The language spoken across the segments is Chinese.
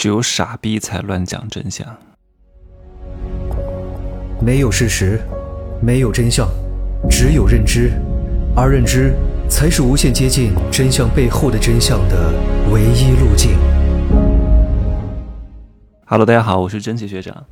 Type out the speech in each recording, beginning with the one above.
只有傻逼才乱讲真相。没有事实，没有真相，只有认知，而认知才是无限接近真相背后的真相的唯一路径。Hello，大家好，我是真奇学长。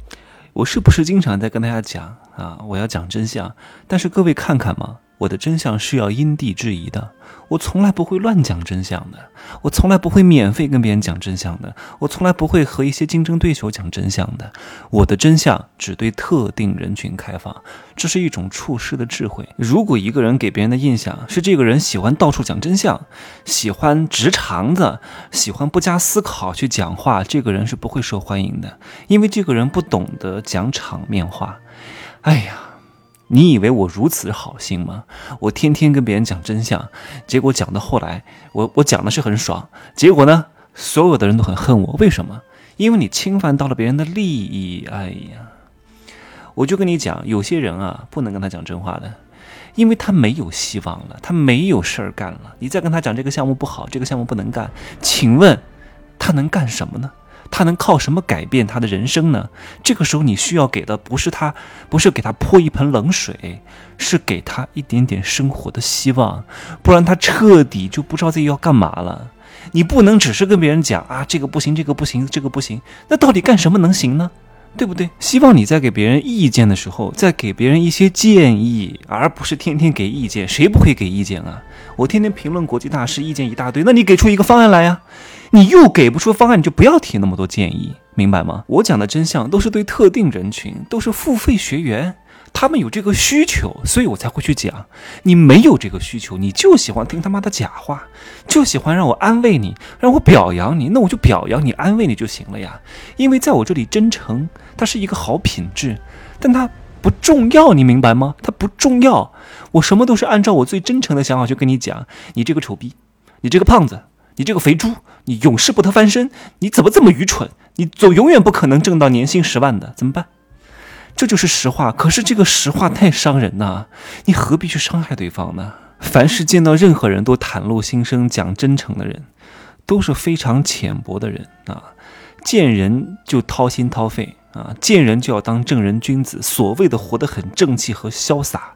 我是不是经常在跟大家讲啊？我要讲真相，但是各位看看嘛。我的真相是要因地制宜的，我从来不会乱讲真相的，我从来不会免费跟别人讲真相的，我从来不会和一些竞争对手讲真相的。我的真相只对特定人群开放，这是一种处事的智慧。如果一个人给别人的印象是这个人喜欢到处讲真相，喜欢直肠子，喜欢不加思考去讲话，这个人是不会受欢迎的，因为这个人不懂得讲场面话。哎呀。你以为我如此好心吗？我天天跟别人讲真相，结果讲到后来，我我讲的是很爽，结果呢，所有的人都很恨我。为什么？因为你侵犯到了别人的利益。哎呀，我就跟你讲，有些人啊，不能跟他讲真话的，因为他没有希望了，他没有事儿干了。你再跟他讲这个项目不好，这个项目不能干，请问他能干什么呢？他能靠什么改变他的人生呢？这个时候你需要给的不是他，不是给他泼一盆冷水，是给他一点点生活的希望，不然他彻底就不知道自己要干嘛了。你不能只是跟别人讲啊，这个不行，这个不行，这个不行，那到底干什么能行呢？对不对？希望你在给别人意见的时候，再给别人一些建议，而不是天天给意见。谁不会给意见啊？我天天评论国际大事，意见一大堆，那你给出一个方案来呀？你又给不出方案，你就不要提那么多建议，明白吗？我讲的真相都是对特定人群，都是付费学员。他们有这个需求，所以我才会去讲。你没有这个需求，你就喜欢听他妈的假话，就喜欢让我安慰你，让我表扬你，那我就表扬你，安慰你就行了呀。因为在我这里，真诚它是一个好品质，但它不重要，你明白吗？它不重要。我什么都是按照我最真诚的想法去跟你讲。你这个丑逼，你这个胖子，你这个肥猪，你永世不得翻身，你怎么这么愚蠢？你总永远不可能挣到年薪十万的，怎么办？这就是实话，可是这个实话太伤人呐，你何必去伤害对方呢？凡是见到任何人都袒露心声、讲真诚的人，都是非常浅薄的人啊！见人就掏心掏肺啊，见人就要当正人君子，所谓的活得很正气和潇洒，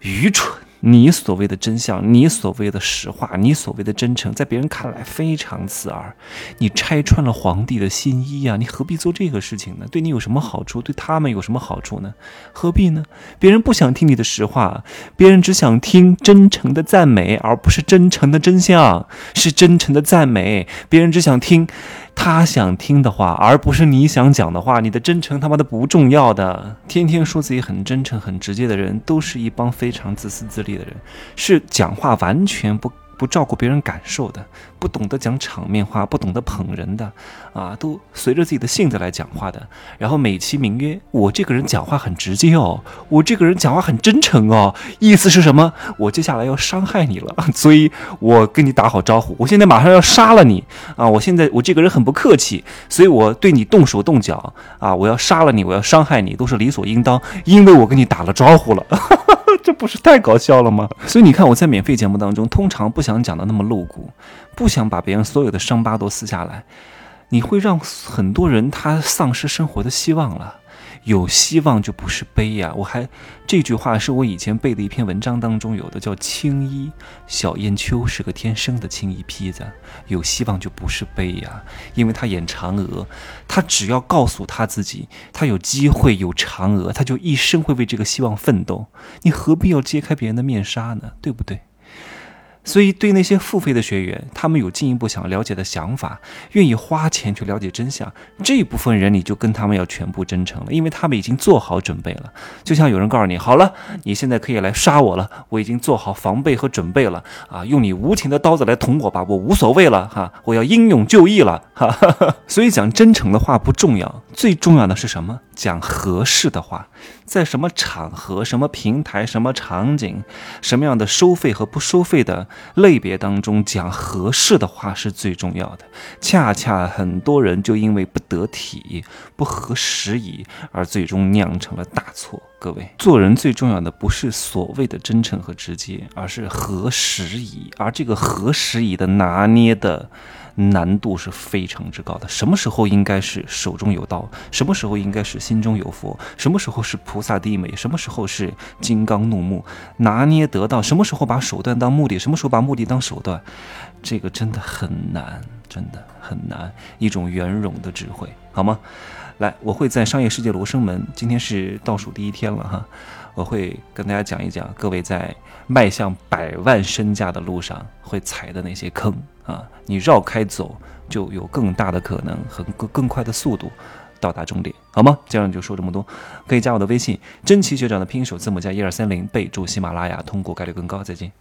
愚蠢。你所谓的真相，你所谓的实话，你所谓的真诚，在别人看来非常刺耳。你拆穿了皇帝的新衣呀，你何必做这个事情呢？对你有什么好处？对他们有什么好处呢？何必呢？别人不想听你的实话，别人只想听真诚的赞美，而不是真诚的真相，是真诚的赞美。别人只想听。他想听的话，而不是你想讲的话。你的真诚他妈的不重要的，天天说自己很真诚、很直接的人，都是一帮非常自私自利的人，是讲话完全不。不照顾别人感受的，不懂得讲场面话，不懂得捧人的，啊，都随着自己的性子来讲话的，然后美其名曰我这个人讲话很直接哦，我这个人讲话很真诚哦，意思是什么？我接下来要伤害你了，所以我跟你打好招呼，我现在马上要杀了你啊！我现在我这个人很不客气，所以我对你动手动脚啊！我要杀了你，我要伤害你，都是理所应当，因为我跟你打了招呼了。这不是太搞笑了吗？所以你看，我在免费节目当中，通常不想讲的那么露骨，不想把别人所有的伤疤都撕下来，你会让很多人他丧失生活的希望了。有希望就不是悲呀！我还这句话是我以前背的一篇文章当中有的，叫青衣小燕秋是个天生的青衣坯子。有希望就不是悲呀，因为他演嫦娥，他只要告诉他自己，他有机会有嫦娥，他就一生会为这个希望奋斗。你何必要揭开别人的面纱呢？对不对？所以，对那些付费的学员，他们有进一步想了解的想法，愿意花钱去了解真相，这部分人你就跟他们要全部真诚了，因为他们已经做好准备了。就像有人告诉你，好了，你现在可以来杀我了，我已经做好防备和准备了啊，用你无情的刀子来捅我吧，我无所谓了哈，我要英勇就义了哈。所以讲真诚的话不重要，最重要的是什么？讲合适的话。在什么场合、什么平台、什么场景、什么样的收费和不收费的类别当中讲合适的话是最重要的。恰恰很多人就因为不得体、不合时宜，而最终酿成了大错。各位，做人最重要的不是所谓的真诚和直接，而是合时宜。而这个合时宜的拿捏的难度是非常之高的。什么时候应该是手中有刀？什么时候应该是心中有佛？什么时候是菩萨低眉？什么时候是金刚怒目？拿捏得到？什么时候把手段当目的？什么时候把目的当手段？这个真的很难，真的很难。一种圆融的智慧，好吗？来，我会在商业世界罗生门，今天是倒数第一天了哈。我会跟大家讲一讲，各位在迈向百万身价的路上会踩的那些坑啊，你绕开走就有更大的可能和更更快的速度到达终点，好吗？这样就说这么多，可以加我的微信，真奇学长的拼音首字母加一二三零，备注喜马拉雅，通过概率更高。再见。